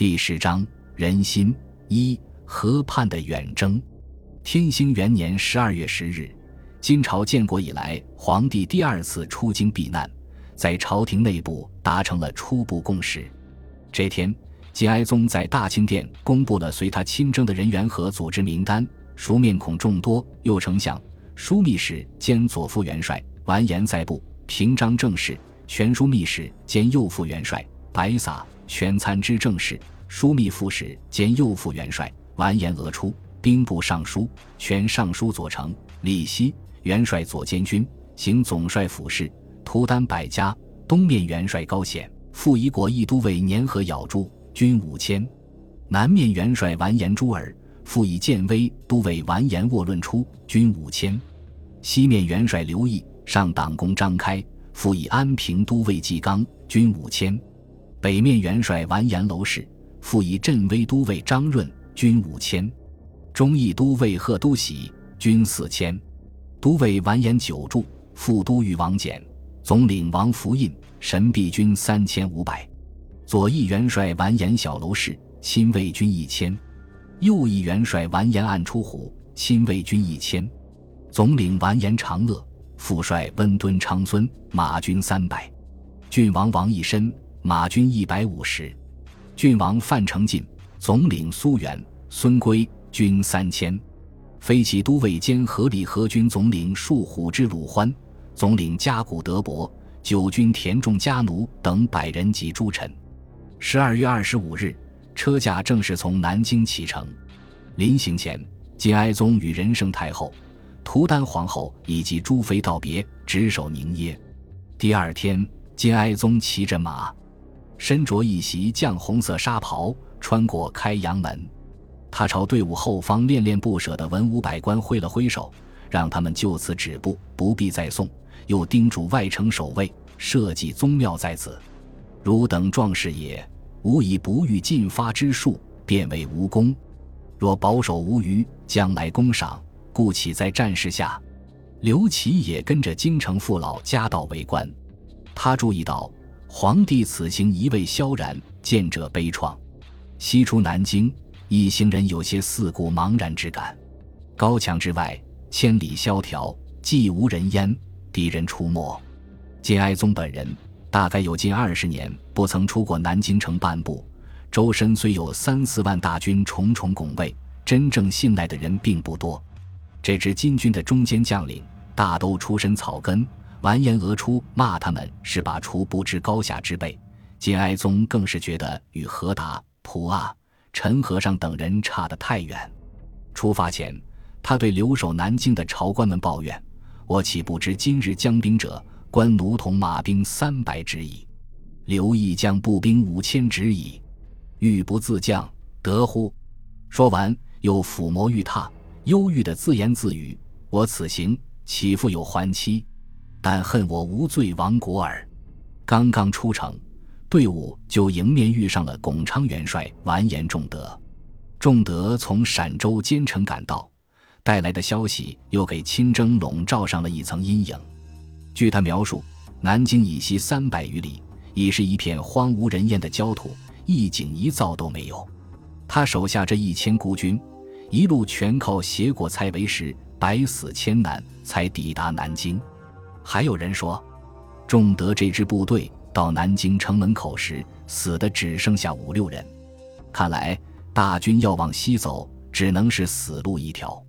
第十章人心一河畔的远征。天兴元年十二月十日，金朝建国以来，皇帝第二次出京避难，在朝廷内部达成了初步共识。这天，金哀宗在大清殿公布了随他亲征的人员和组织名单，熟面孔众多，右丞相、枢密使兼左副元帅完颜在部，平章政事、全枢密使兼右副元帅白撒。全参知政事、枢密副使兼右副元帅完颜俄出，兵部尚书、全尚书左丞李希，元帅左监军，行总帅府事，图丹百家，东面元帅高显，副仪国议都尉年和咬住，军五千；南面元帅完颜朱尔，副以建威都尉完颜沃论出，军五千；西面元帅刘毅，上党公张开，副以安平都尉纪纲，军五千。北面元帅完颜娄氏，副以镇威都尉张润，军五千；忠义都尉贺都喜，军四千；都尉完颜久助，副都尉王翦，总领王福印，神臂军三千五百；左翼元帅完颜小楼氏，亲卫军一千；右翼元帅完颜暗出虎，亲卫军一千；总领完颜长乐，副帅温敦昌孙，马军三百；郡王王义深。马军一百五十，郡王范成进总领苏元、孙圭军三千，飞骑都尉兼合理河军总领树虎之鲁欢总领加古德伯九军田仲家奴等百人及诸臣。十二月二十五日，车驾正式从南京启程。临行前，金哀宗与仁圣太后、图丹皇后以及诸妃道别，执手凝噎。第二天，金哀宗骑着马。身着一袭绛红色纱袍，穿过开阳门，他朝队伍后方恋恋不舍的文武百官挥了挥手，让他们就此止步，不必再送。又叮嘱外城守卫，社稷宗庙在此，汝等壮士也，吾以不欲进发之术，便为无功。若保守无虞，将来功赏，故岂在战事下？刘琦也跟着京城父老家道为官，他注意到。皇帝此行一味萧然，见者悲怆。西出南京，一行人有些四顾茫然之感。高墙之外，千里萧条，既无人烟，敌人出没。金哀宗本人大概有近二十年不曾出过南京城半步，周身虽有三四万大军重重拱卫，真正信赖的人并不多。这支金军的中间将领大都出身草根。完颜俄出骂他们是把厨不知高下之辈，金哀宗更是觉得与何达、普阿、陈和尚等人差得太远。出发前，他对留守南京的朝官们抱怨：“我岂不知今日将兵者，官奴同马兵三百之矣，刘毅将步兵五千之矣，欲不自降，得乎？”说完，又抚摩玉榻，忧郁的自言自语：“我此行岂复有还期？”但恨我无罪亡国耳。刚刚出城，队伍就迎面遇上了巩昌元帅完颜仲德。仲德从陕州兼程赶到，带来的消息又给亲征笼罩上了一层阴影。据他描述，南京以西三百余里已是一片荒无人烟的焦土，一景一灶都没有。他手下这一千孤军，一路全靠携果菜为食，百死千难才抵达南京。还有人说，仲德这支部队到南京城门口时，死的只剩下五六人。看来大军要往西走，只能是死路一条。